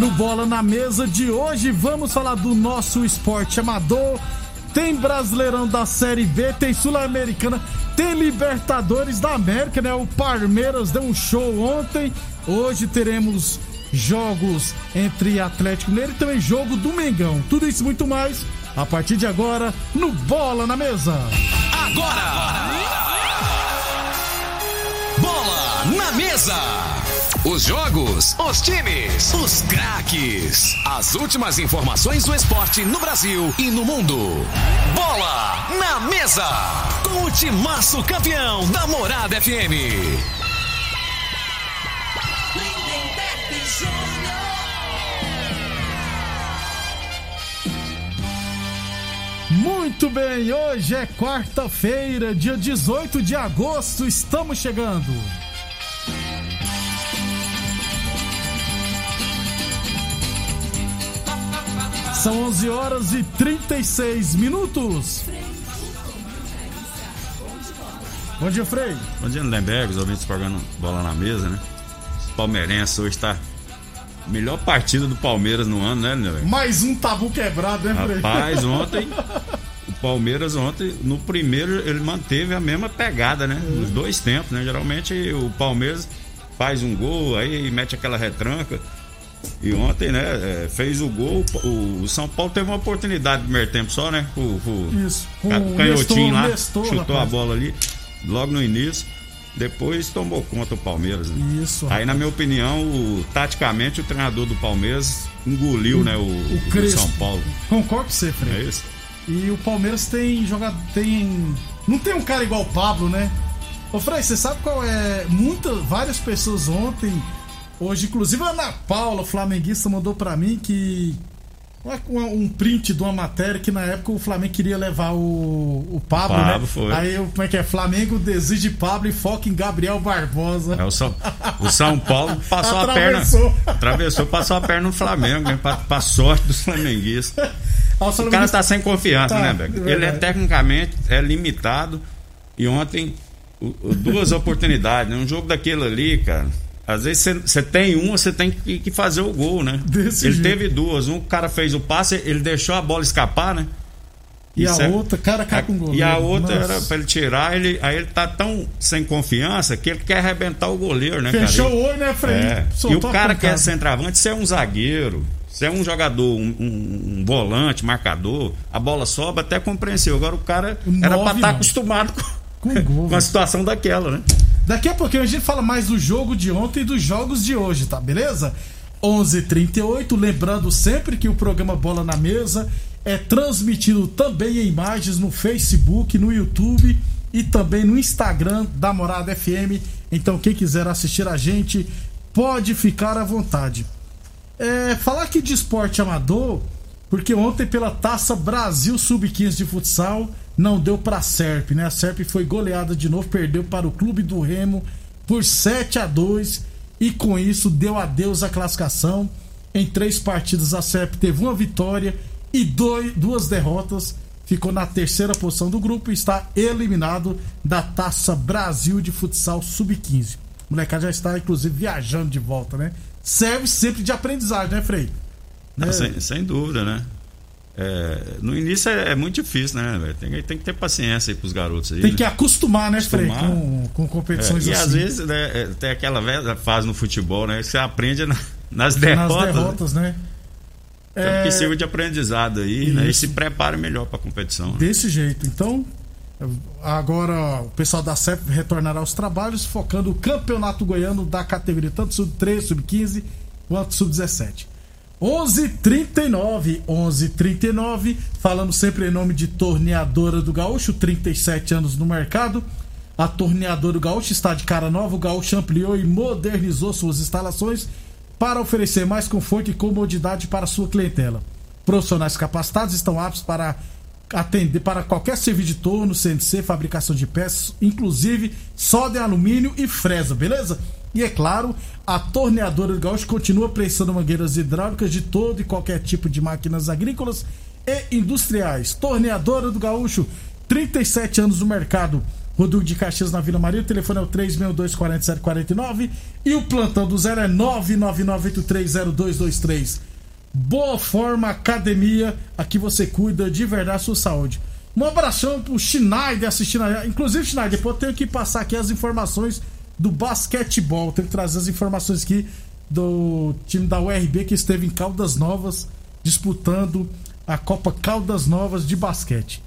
No Bola na Mesa de hoje, vamos falar do nosso esporte amador. Tem Brasileirão da Série B, tem Sul-Americana, tem Libertadores da América, né? O Palmeiras deu um show ontem. Hoje teremos jogos entre Atlético Mineiro e também jogo do Mengão. Tudo isso e muito mais a partir de agora no Bola na Mesa. Agora! Bola na mesa! Os jogos, os times, os craques. As últimas informações do esporte no Brasil e no mundo. Bola na mesa! Com o timaço campeão da Morada FM. Muito bem, hoje é quarta-feira, dia 18 de agosto, estamos chegando. São 11 horas e 36 minutos. Bom dia, Frei. Bom dia, Lindenberg, os ouvintes pagando bola na mesa, né? Palmeirense hoje tá. Melhor partida do Palmeiras no ano, né, Lindenberg? Mais um tabu quebrado, né, Frei? Rapaz, ontem. O Palmeiras ontem, no primeiro, ele manteve a mesma pegada, né? Nos dois tempos, né? Geralmente o Palmeiras faz um gol, aí mete aquela retranca. E ontem, né, é, fez o gol. O, o São Paulo teve uma oportunidade no primeiro tempo só, né? O, o Isso, o canhotinho lá, Nestor, chutou rapaz. a bola ali, logo no início. Depois tomou conta o Palmeiras. Né? Isso, Aí, na minha opinião, o- taticamente, o treinador do Palmeiras engoliu, né, o, o Crespo. São Paulo. Concordo com você, É Frei. isso? E o Palmeiras tem jogado. Tem. Não tem um cara igual o Pablo, né? Ô Frei, você sabe qual é? Muitas, várias pessoas ontem, hoje, inclusive a Ana Paula, flamenguista, mandou pra mim que. Um um print de uma matéria que na época o Flamengo queria levar o, o Pablo, Pablo, né? foi. Aí como é que é? Flamengo desiste de Pablo e foca em Gabriel Barbosa. É, o, São, o São Paulo passou a Atravessou. perna. Atravessou, passou a perna no Flamengo, né? Pra, pra sorte dos flamenguistas. O cara tá sem confiança, Tá, né, Beck? é Ele é tecnicamente é limitado. E ontem, duas oportunidades, né? Um jogo daquele ali, cara. Às vezes você- tem uma, você tem que, fazer o gol, né? Desse ele jeito. teve duas. Um o cara fez o passe, ele deixou a bola escapar, né? E a Isso é- outra, cara cai com gol. E a outra Nossa. era pra ele tirar, ele, aí ele tá tão sem confiança que ele quer arrebentar o goleiro, né, Fechou cara? o olho, né, Frei? É. E o a cara que é centroavante, você é um zagueiro, você é um jogador, um, um- um volante, marcador, a bola sobe, até compreensível. Agora o cara era Nove, pra estar não. acostumado com, Com gol. com a situação daquela, né? Daqui a pouquinho a gente fala mais do jogo de ontem e dos jogos de hoje, tá beleza? 11:38, lembrando sempre que o programa Bola na Mesa é transmitido também em imagens no Facebook, no YouTube e também no Instagram da Morada FM. Então quem quiser assistir a gente pode ficar à vontade. É, falar aqui de esporte amador, porque ontem pela Taça Brasil Sub-15 de futsal não deu pra Serp, né? A Serp foi goleada de novo, perdeu para o Clube do Remo por 7 a 2 e com isso deu adeus à classificação. Em três partidas a Serp teve uma vitória e dois, duas derrotas, ficou na terceira posição do grupo e está eliminado da Taça Brasil de Futsal Sub-15. O molecada já está, inclusive, viajando de volta, né? Serve sempre de aprendizagem, né, Frei? Né? Ah, sem, sem dúvida, né? É, no início é, é muito difícil, né? velho? Tem, tem que ter paciência aí pros garotos aí. Tem né? que acostumar, né, Frei, com, com É, competições e assim. às vezes né, é, tem aquela velha fase no futebol, né? Que você aprende na- nas nas derrotas. derrotas, né? Então, É, que sirva de aprendizado aí, né? E Isso. se prepare melhor pra competição. né? Desse jeito. Então, agora o pessoal da CEP retornará aos trabalhos, focando o campeonato goiano da categoria tanto sub-13, sub-15 quanto sub-17. 11:39, 11:39, falando sempre em nome de Torneadora do Gaúcho, 37 anos no mercado. A Torneadora do Gaúcho está de cara nova. O Gaúcho ampliou e modernizou suas instalações para oferecer mais conforto e comodidade para sua clientela. Profissionais capacitados estão aptos para atender para qualquer serviço de torno, CNC, fabricação de peças, inclusive solda em alumínio e fresa, beleza? E é claro, a torneadora do Gaúcho continua prestando mangueiras hidráulicas de todo e qualquer tipo de máquinas agrícolas e industriais. Torneadora do Gaúcho, 37 anos no mercado. Rodrigo de Caxias na Vila Maria, o telefone é o 3624749 e o plantão do zero é 999830223. Boa Forma Academia, aqui você cuida de verdade a sua saúde. Um abração pro Schneider assistindo. Inclusive, Schneider, depois eu tenho que passar aqui as informações do basquetebol. Tenho que trazer as informações aqui do time da URB que esteve em Caldas Novas disputando a Copa Caldas Novas de basquete.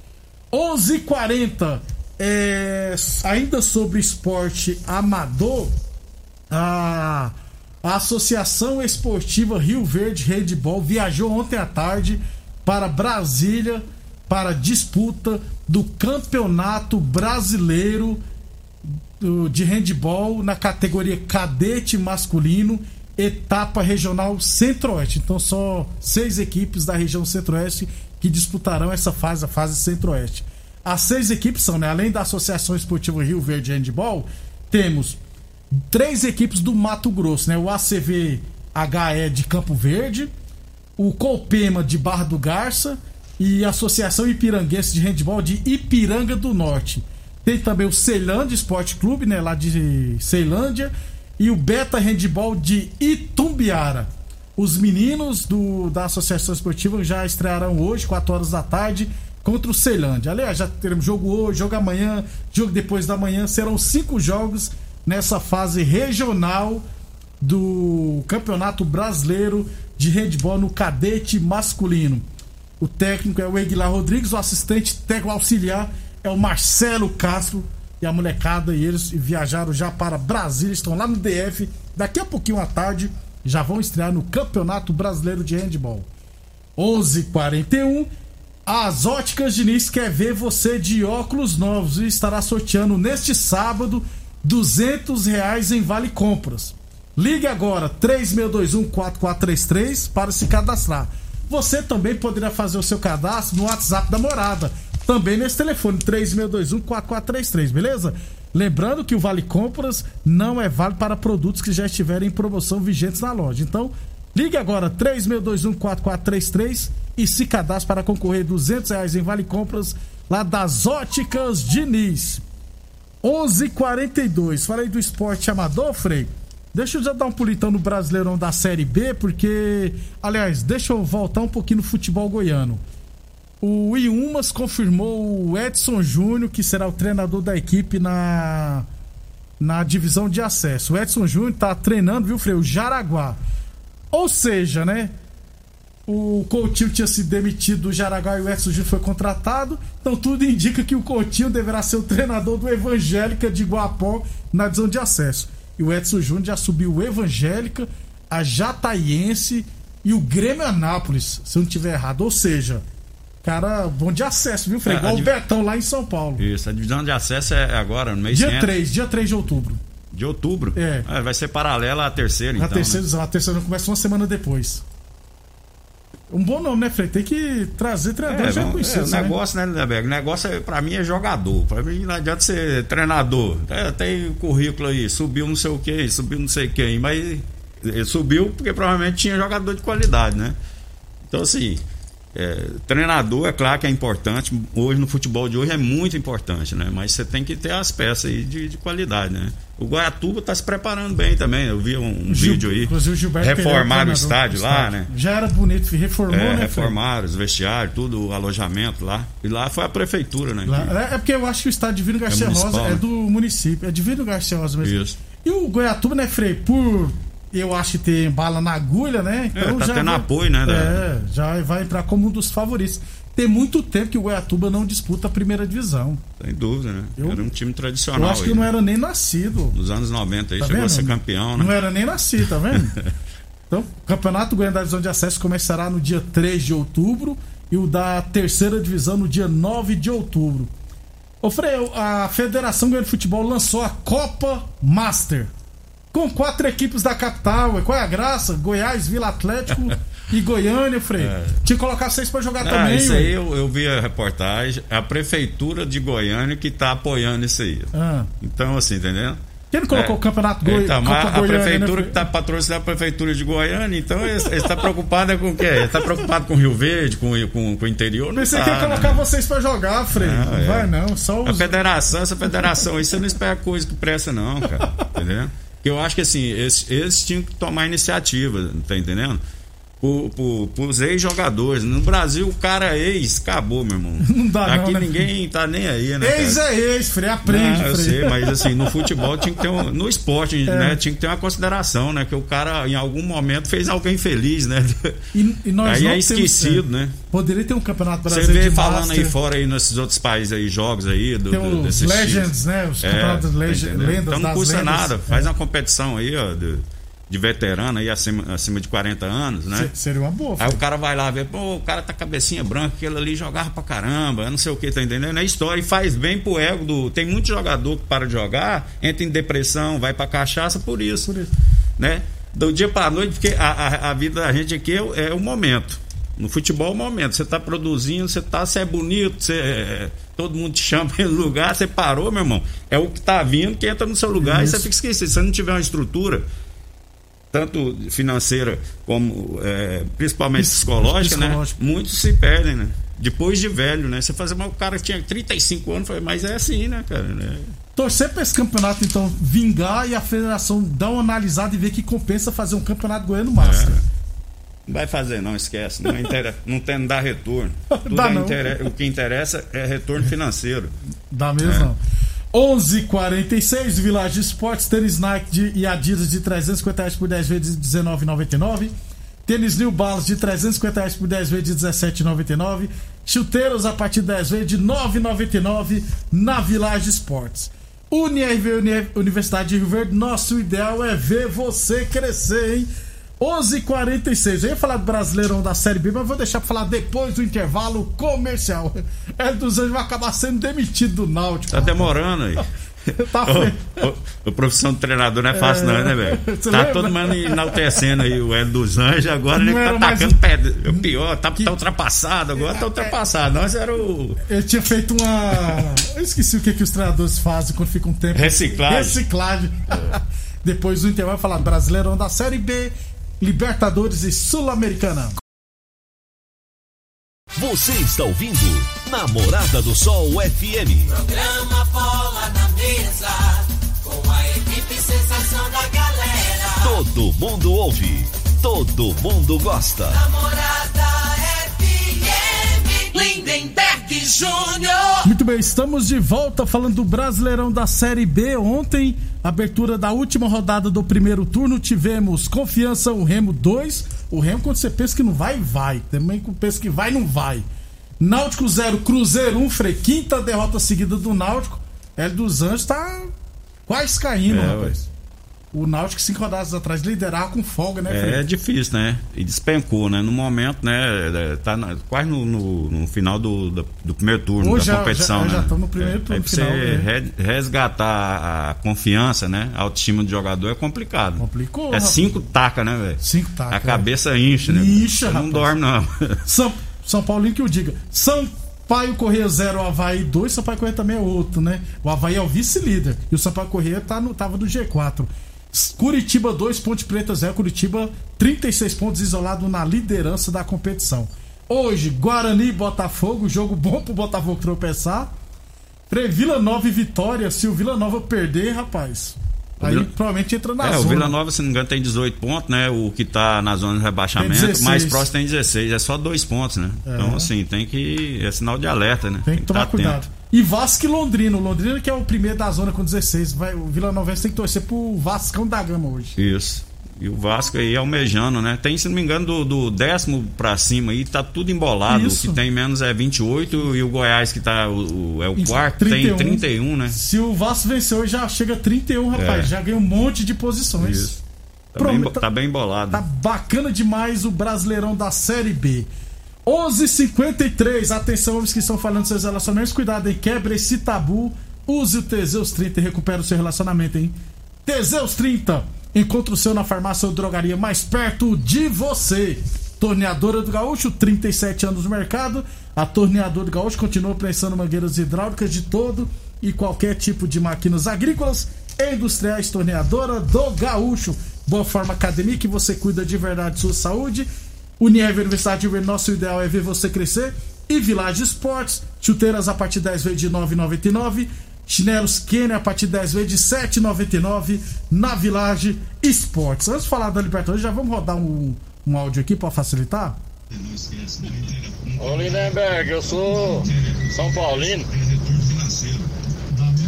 11:40 é, ainda sobre esporte amador, a, a Associação Esportiva Rio Verde Handball viajou ontem à tarde para Brasília para disputa do Campeonato Brasileiro de Handball na categoria cadete masculino, etapa regional Centro-Oeste. Então, só seis equipes da região Centro-Oeste que disputarão essa fase, a fase Centro-Oeste. As seis equipes são, né, além da Associação Esportiva Rio Verde Handball, temos três equipes do Mato Grosso, né? O ACV HE de Campo Verde, o Colpema de Barra do Garça e a Associação Ipiranguense de Handball de Ipiranga do Norte. Tem também o Ceilândia Esporte Clube, né, lá de Ceilândia, e o Beta Handball de Itumbiara. Os meninos do, da Associação Esportiva já estrearão hoje, 4 horas da tarde, contra o Ceilândia. Aliás, já teremos jogo hoje, jogo amanhã, jogo depois da manhã. Serão cinco jogos nessa fase regional do Campeonato Brasileiro de Handball no cadete masculino. O técnico é o Eguilar Rodrigues, o assistente técnico auxiliar é o Marcelo Castro e a molecada e eles viajaram já para Brasília, estão lá no DF. Daqui a pouquinho à tarde já vão estrear no Campeonato Brasileiro de Handball. 11:41 As Óticas Diniz quer ver você de óculos novos e estará sorteando neste sábado 200 reais em vale compras. Ligue agora 36214433 para se cadastrar. Você também poderá fazer o seu cadastro no WhatsApp da morada. Também nesse telefone 36214433, beleza? Lembrando que o Vale Compras não é válido para produtos que já estiverem em promoção vigentes na loja. Então, ligue agora 36214433 e se cadastre para concorrer a 200 reais em Vale Compras lá das Óticas Diniz. 11:42. Falei do esporte amador, Frei. Deixa eu já dar um pulitão no Brasileirão da Série B, porque, aliás, deixa eu voltar um pouquinho no futebol goiano. O Iumas confirmou o Edson Júnior, que será o treinador da equipe na na divisão de acesso. O Edson Júnior tá treinando, viu, Frei? O Jaraguá. Ou seja, né? O Coutinho tinha se demitido do Jaraguá e o Edson Júnior foi contratado. Então tudo indica que o Coutinho deverá ser o treinador do Evangélica de Guapó na divisão de acesso. E o Edson Júnior já subiu o Evangélica, a Jataiense e o Grêmio Anápolis, se eu não tiver errado. Ou seja, cara bom de acesso, viu, Frei? É, Igual a o div- Betão lá em São Paulo. Isso, a divisão de acesso é agora, no mês Dia que 3, dia 3 de outubro. de outubro. É. Ah, vai ser paralela à terceira, então. terceira né? A terceira começa uma semana depois. Um bom nome, né, Frei? Tem que trazer treinador É, já vamos- é, conhecido. o negócio, né, Lindeberg? O negócio é, pra mim é jogador. Pra mim não adianta ser treinador. É, tem o currículo aí, subiu não sei o que, subiu não sei quem, mas ele subiu porque provavelmente tinha jogador de qualidade, né? Então, assim, é, treinador, é claro que é importante. Hoje, no futebol de hoje, é muito importante, né? Mas você tem que ter as peças aí de, de qualidade, né? O Guaiatuba está se preparando bem também. Eu vi um, um Gil- vídeo aí. inclusive o Gilberto Reformaram o estádio lá, estádio. né? Já era bonito, reformou, É, né? Reformaram os vestiários, tudo, o alojamento lá. E lá foi a prefeitura, né? Lá- que- é é porque eu acho que o estádio Divino Garcia municipal, Rosa é né? do município. É Divino Garcia Rosa mesmo. Isso. E o Goiatuba, né, Frei? Por eu acho que tem bala na agulha, né? Então É, tá já tendo vai- apoio, né, da- É, já vai entrar como um dos favoritos. Tem muito tempo que o Goiatuba não disputa a primeira divisão. Sem dúvida, né? Eu- era um time tradicional. Eu acho que aí, não né? era nem nascido. Nos anos 90 aí, Tá chegou vendo? a ser campeão, né? Não era nem nascido, tá vendo? então, o Campeonato Goiano da Divisão de Acesso começará no dia 3 de outubro e o da terceira divisão no dia 9 de outubro. Ô Frei, a Federação Goiana de Futebol lançou a Copa Master. Com quatro equipes da capital. Qual é a graça? Goiás, Vila Atlético e Goiânia, Frei. Tinha que colocar vocês pra jogar Ah, também. isso ué. aí eu, eu vi a reportagem. A prefeitura de Goiânia que tá apoiando isso aí. Ah. Então, assim, entendendo? Quem não colocou É. o Campeonato Goi... Então, Copa mas a Goiânia, prefeitura né, que está patrocinando a prefeitura de Goiânia, então ele está preocupado é com o quê? Ele está preocupado com Rio Verde, com, com, com o interior? Não Pensei tá, que ia né? colocar vocês pra jogar, Frei. Não, Não é. vai não, só A os... federação, essa federação aí, você não espera coisa que presta, não, cara. entendeu? Porque eu acho que assim, eles tinham que tomar iniciativa, tá entendendo? Por, por, pros ex-jogadores. No Brasil, o cara é ex, acabou, meu irmão. Não dá não, Aqui né? ninguém tá nem aí, né? Ex cara? é ex, Frei, aprende, Não, eu Frei. sei, mas assim, no futebol tinha que ter um, no esporte, É. né, tinha que ter uma consideração, né, que o cara em algum momento fez alguém feliz, né? E, e nós Aí não é temos- esquecido, é, né? Poderia ter um campeonato Você brasileiro vê de falando Master, aí fora aí nesses outros países aí, jogos aí, do, Tem do, Legends, times. né? Os É, campeonatos Legend- entendendo? lendas Então não custa lendas. nada, faz É. uma competição aí, ó, de veterano aí acima, acima de 40 anos, né? Se- Seria uma boa. Aí o cara vai lá ver, pô, o cara tá cabecinha branca, aquele ali jogava pra caramba, não sei o que, tá entendendo? É história e faz bem pro ego do. Tem muito jogador que para de jogar, entra em depressão, vai pra cachaça por isso. Por isso. Né? Do dia pra noite, porque a, a, a vida da gente aqui é, é o momento. No futebol é o momento. Você tá produzindo, você tá, você é bonito, você. é- todo mundo te chama pelo lugar, você parou, meu irmão. É o que tá vindo que entra no seu lugar e Isso. você fica esquecido. Se você não tiver uma estrutura tanto financeira como é, principalmente psicológica, né? Muitos se perdem, né? Depois de velho, né? Você fazer, mas o cara tinha 35 anos, mas é assim, né, cara? né? Torcer pra esse campeonato, então, vingar e a federação dar uma analisada e ver que compensa fazer um campeonato goiano Master. Não vai fazer, não, esquece. Não, inter... não tem, não dá retorno. Dá é não. O que interessa é retorno financeiro. Dá mesmo, É. não. 11:46 Village Esportes, tênis Nike de, e Adidas de 350 reais por 10 vezes de 19,99. Tênis New Balance de 350 reais por 10 vezes de 17,99. Chuteiros a partir de 10 vezes de 9,99 na Village Esportes. UniRV Uni- Universidade de Rio Verde, nosso ideal é ver você crescer, hein? 11:46. Eu ia falar do Brasileirão da Série B, mas vou deixar pra falar depois do intervalo comercial. É dos Anjos vai acabar sendo demitido do Náutico. Tá demorando aí. Tá ô, o profissão de treinador não é fácil, não, né, velho? Tá lembra? todo mundo enaltecendo aí o Hélio dos Anjos, agora Não ele tá atacando o- pé. O pior, tá, tá ultrapassado, agora tá ultrapassado. Nós era o. Ele tinha feito uma. Eu esqueci o que, que os treinadores fazem quando fica um tempo. Reciclagem. Reciclagem. Depois do intervalo falar Brasileirão da Série B, Libertadores e Sul-Americana. Você está ouvindo Namorada do Sol FM. Programa Bola na Mesa, com a equipe sensação da galera. Todo mundo ouve, todo mundo gosta. Namorada FM, Lindenberg Júnior. Muito bem, estamos de volta falando do Brasileirão da Série B. Ontem, abertura da última rodada do primeiro turno, tivemos Confiança, o Remo 2. O Remo, quando você pensa que não vai, vai. Também quando pensa que vai, não vai. Náutico 0, Cruzeiro 1, Frei. Quinta derrota seguida do Náutico. Hélio dos Anjos tá quase caindo, É, rapaz. O Náutico, cinco rodadas atrás, liderava com folga, né? É difícil, né? E despencou, né? No momento, né? é, Tá na- quase no, no- no final do, do, do primeiro turno da já- competição, já- né? já estamos no primeiro É, turno Aí pra final, você né? re- resgatar a confiança, né? A autoestima do jogador é complicado. Complicou, É cinco taca, né, velho? Cinco tacos. A cabeça incha, né? Incha, não dorme, não. São, São Paulinho que eu diga. Sampaio Correia 0, Havaí 2. Sampaio Correia também é outro, né? O Havaí é o vice-líder. E o Sampaio Correia tá no, tava no G4. Curitiba 2, Ponte Preta 0. Curitiba 36 pontos isolado na liderança da competição. Hoje, Guarani e Botafogo, jogo bom pro Botafogo tropeçar. Vila Nova e Vitória, se o Vila Nova perder, rapaz, aí Vila- provavelmente entra na É, zona. o Vila Nova, se não me engano, tem 18 pontos, né? O que tá na zona de rebaixamento, Tem 16. mais próximo tem 16, é só dois pontos, né? Então, assim, tem que. É sinal de alerta, né? Tem que tomar tá cuidado. atento. E Vasco e Londrina. O Londrina que é o primeiro da zona com 16. Vai, o Vila Nova tem que torcer pro Vascão da Gama hoje. Isso. E o Vasco aí almejando, né? Tem, se não me engano, do, do décimo pra cima aí, tá tudo embolado. Isso. O que tem menos é 28 e o Goiás, que tá. O, o- é o Isso, quarto, 31. tem 31, né? Se o Vasco vencer hoje, já chega a 31, rapaz. É. Já ganha um monte de posições. Isso. Tá, Prome- bem, tá- tá bem embolado. Tá bacana demais o Brasileirão da Série B. 11:53. Atenção, homens que estão falando seus relacionamentos. Cuidado, hein? Quebra esse tabu. Use o Teseus 30 e recupera o seu relacionamento, hein? Teseus 30. Encontre o seu na farmácia ou drogaria mais perto de você. Torneadora do Gaúcho, 37 anos no mercado. A Torneadora do Gaúcho continua prensando mangueiras hidráulicas de todo e qualquer tipo de máquinas agrícolas e industriais. Torneadora do Gaúcho. Boa Forma Academia, que você cuida de verdade de sua saúde. Unieve Universidade de Uber, nosso ideal é ver você crescer. E Village Esportes, chuteiras a partir de 10 vezes de 9,99. Chinelos Kenner a partir de 10 vezes de 7,99 na Village Esportes. Antes de falar da Libertadores, já vamos rodar um, um áudio aqui para facilitar? Ô Lindenberg, eu sou São Paulino.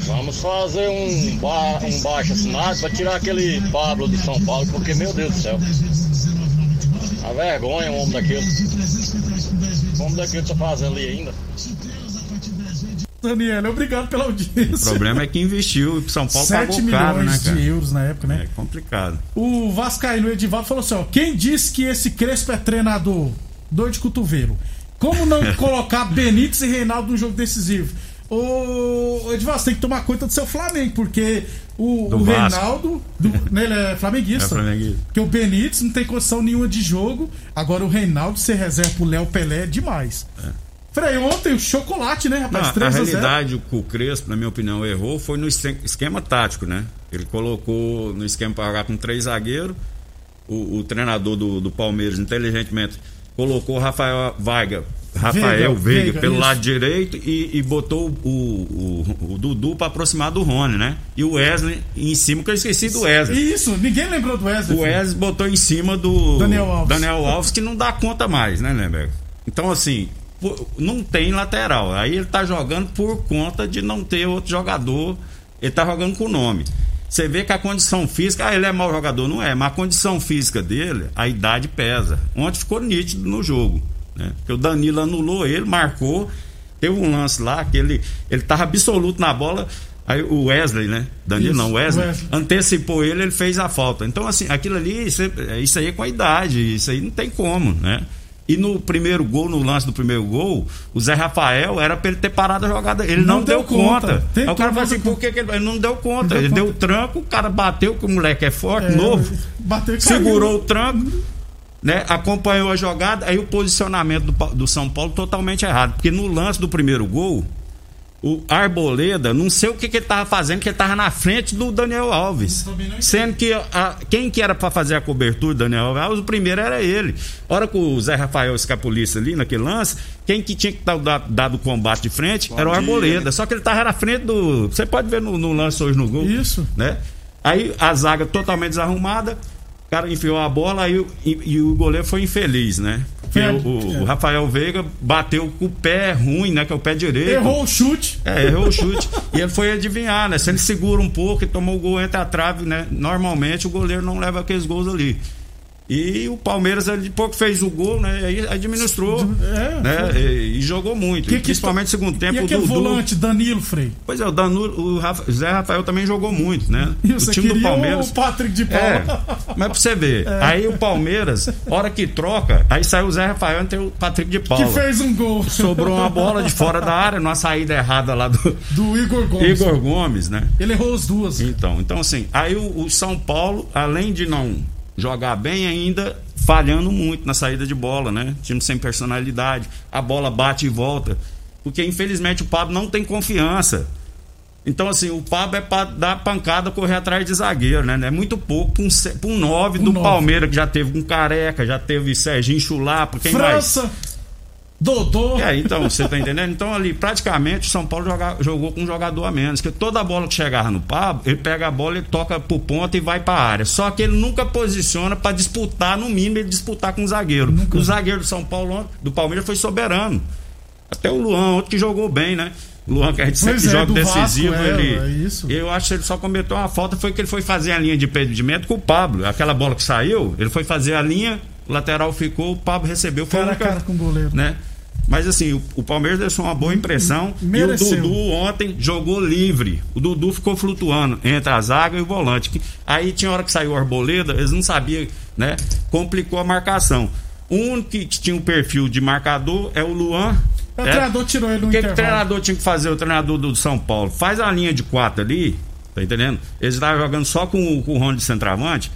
Vamos fazer um, ba um baixo assinado pra tirar aquele Pablo do São Paulo, porque meu Deus do céu. A vergonha um homem daquele. O homem daquele tá fazendo ali ainda. Daniel, obrigado pela O audiência. problema é que investiu e São Paulo 7 pagou caro, né, milhões cara? de euros na época, né? É complicado. O Vascaíno Edivaldo falou assim: ó, quem disse que esse Crespo é treinador? Dor de cotovelo. Como não colocar Benítez e Reinaldo num jogo decisivo? Ô, Edivaldo, você tem que tomar conta do seu Flamengo, porque o, o. Reinaldo, do, né, ele é flamenguista. É flamenguista. Porque o Benítez não tem condição nenhuma de jogo. Agora o Reinaldo ser reserva pro Léo Pelé é demais. Frei, ontem o chocolate, né, Não, rapaz? 3 a 0 realidade, o Crespo, na minha opinião, errou foi no esque- esquema tático, né? Ele colocou no esquema para jogar com três zagueiros. O, o treinador do, do Palmeiras, inteligentemente, colocou o Rafael Veiga, Rafael Veiga, Veiga, pelo isso. lado direito e, e botou o, o, o Dudu para aproximar do Rony, né? E o Wesley em cima, que eu esqueci do Wesley. Isso, ninguém lembrou do Wesley. O Wesley botou em cima do Daniel Alves. Daniel Alves, que não dá conta mais, né, Lemberg? Então, assim, não tem lateral. Aí ele tá jogando por conta de não ter outro jogador. Ele tá jogando com o nome. Você vê que a condição física, ah, ele é mau jogador, não é, mas a condição física dele, a idade pesa. Ontem ficou nítido no jogo, né? Porque o Danilo anulou ele, marcou, teve um lance lá que ele, ele tava absoluto na bola. Aí o Wesley, né? Danilo Isso, não, Wesley, Wesley. antecipou ele, ele fez a falta. Então, assim, aquilo ali, isso, é- isso aí é com a idade, isso aí não tem como, né? E no primeiro gol, no lance do primeiro gol, o Zé Rafael era pra ele ter parado a jogada. Ele não, Não deu, deu conta. conta. Aí o cara fala assim, por que, que ele, ele não deu conta? Não deu ele conta. deu tranco, o cara bateu, que o moleque é forte, É, novo, bateu caiu. segurou o tranco, né? Acompanhou a jogada, aí o posicionamento do, do São Paulo totalmente errado. Porque no lance do primeiro gol, o Arboleda, não sei o que, que ele tava fazendo, que ele tava na frente do Daniel Alves. Sendo que a- quem que era para fazer a cobertura do Daniel Alves, o primeiro era ele. Hora que o Zé Rafael escapulisse ali naquele lance, quem que tinha que dar dado, o combate de frente era o Arboleda. Só que ele tava na frente do. Você pode ver no, no lance hoje no gol. Isso. Né? Aí a zaga totalmente desarrumada, o cara enfiou a bola o- e, e o goleiro foi infeliz, né? Porque É, o, o- é. o Rafael Veiga bateu com o pé ruim, né? Que é o pé direito. Errou o chute. É, errou o chute. e ele foi adivinhar, né? Se ele segura um pouco e tomou o gol entre a trave, né? Normalmente o goleiro não leva aqueles gols ali. E o Palmeiras, ele pouco fez o gol, né? Aí administrou, É, né? E, e jogou muito. Que E que principalmente no segundo tempo, E o aquele Dudu. volante, Danilo Frei? Pois é, o, Danilo, o Rafa- Zé Rafael também jogou muito, né? E o time do Palmeiras. o Patrick de É, Paula. mas pra você ver, aí o Palmeiras, hora que troca, aí saiu o Zé Rafael e o Patrick de Paula. que fez um gol Sobrou uma bola de fora da área, numa saída errada lá do do Igor Gomes. Igor Gomes, né? Ele errou as duas. Então, então assim, aí o, o São Paulo, além de não jogar bem, ainda falhando muito na saída de bola, né? Time sem personalidade, a bola bate e volta. Porque infelizmente o Pablo não tem confiança. Então, assim, o Pablo é pra dar pancada, correr atrás de zagueiro, né? É muito pouco pra um, pra um 9 Um do nove. Palmeiras, que já teve com Careca, já teve Serginho Chulapa, quem mais? Dodô. É, então, você tá entendendo? Então ali, praticamente, o São Paulo joga- jogou com um jogador a menos. Que toda bola que chegava no Pablo, ele pega a bola, ele toca pro ponto e vai pra área. Só que ele nunca posiciona pra disputar, no mínimo, ele disputar com o zagueiro. O zagueiro do São Paulo, do Palmeiras, foi soberano. Até o Luan, outro que jogou bem, né? Luan, que a gente Pois sempre é, joga decisivo, Vasco, é, ele. é isso. Eu acho que ele só cometeu uma falta, foi que ele foi fazer a linha de impedimento com o Pablo. Aquela bola que saiu, ele foi fazer a linha, o lateral ficou, o Pablo recebeu. Foi Cara única- cara com o goleiro. né? Mas assim, o, o Palmeiras deixou uma boa impressão. Mereceu. E o Dudu ontem jogou livre. O Dudu ficou flutuando entre a zaga e o volante. Aí tinha hora que saiu o Arboleda, eles não sabiam, né? Complicou a marcação. O único que tinha um perfil de marcador é o Luan. O né? treinador tirou ele no O que, que o treinador tinha que fazer, o treinador do São Paulo? Faz a linha de quatro ali, tá entendendo? Eles estavam jogando só com, o- com o Rony de centroavante.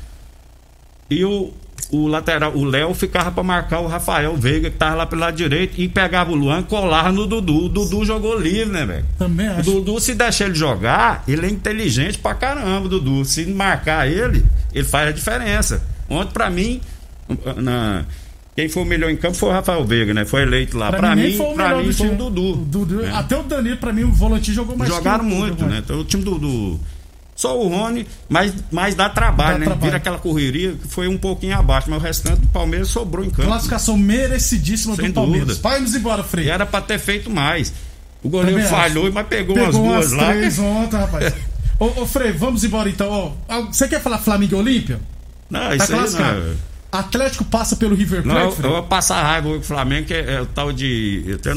E o, o lateral, o Léo ficava pra marcar o Rafael Veiga, que tava lá pelo lado direito, e pegava o Luan, colava no Dudu. O Dudu jogou livre, né, velho? Também O acho. Dudu, se deixar ele jogar, ele é inteligente pra caramba, o Dudu. Se marcar ele, ele faz a diferença. Ontem, pra mim, na- quem foi o melhor em campo foi o Rafael Veiga, né? Foi eleito lá. Pra, nem mim, foi o pra mim foi o. Dudu. O Dudu- né? Até o Danilo, pra mim, o volante jogou mais Jogaram que o- muito, né? Então o time do. do- Só o Rony, mas, mas dá trabalho, Dá né? trabalho. Vira aquela correria que foi um pouquinho abaixo, mas o restante do Palmeiras sobrou em campo. Classificação merecidíssima Sem do Palmeiras. dúvida. Vamos embora, Frei. Era pra ter feito mais. O goleiro Também falhou, acho. mas pegou, Pegou umas duas umas lá. três ontem, rapaz. ô, ô, Frei, vamos embora então. Ó, Você quer falar Flamengo e Olímpia? Não, Tá isso aí não. Atlético passa pelo River Não, Plate, eu, Frei? eu vou passar raiva com o Flamengo, que é, é o tal de. eu tenho-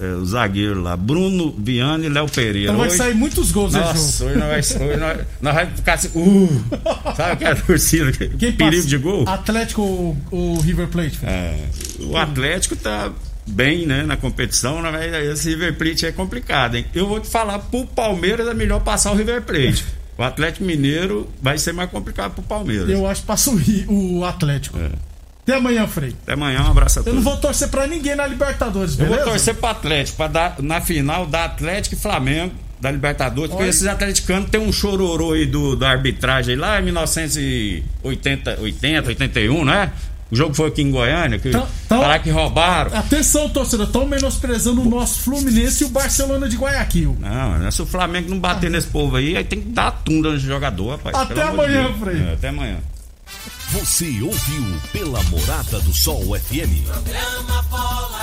é, é, o zagueiro lá, Bruno Viana e Léo Pereira. Então vai Hoje- sair muitos gols esse Nossa, hoje nós, vai, hoje nós, nós vamos ficar assim. Uh, sabe aquela torcida? que- Quem perigo passa? de gol? Atlético ou, ou River Plate? É, o Atlético tá bem, né, na competição, né, mas esse River Plate é complicado, hein? Eu vou te falar, pro Palmeiras é melhor passar o River Plate. O Atlético Mineiro vai ser mais complicado pro Palmeiras. Eu acho que passa o, Atlético. É. Até amanhã, Frei. Até amanhã, um abraço a Eu todos. não vou torcer pra ninguém na Libertadores, Eu beleza? vou torcer pro Atlético, pra dar, na final da Atlético e Flamengo, da Libertadores, porque Olha. esses atleticanos tem um chororô aí do, da arbitragem lá em 1980, 80, 81, né? O jogo foi aqui em Goiânia, que Então- então- falaram que roubaram. Atenção, torcedor, estão menosprezando o nosso Fluminense e o Barcelona de Guayaquil. Não, né? se o Flamengo não bater nesse povo aí, aí tem que dar tunda no jogador, rapaz. Até de amanhã. Frei. É, até amanhã. Você ouviu pela Morada do Sol FM. Programa Bola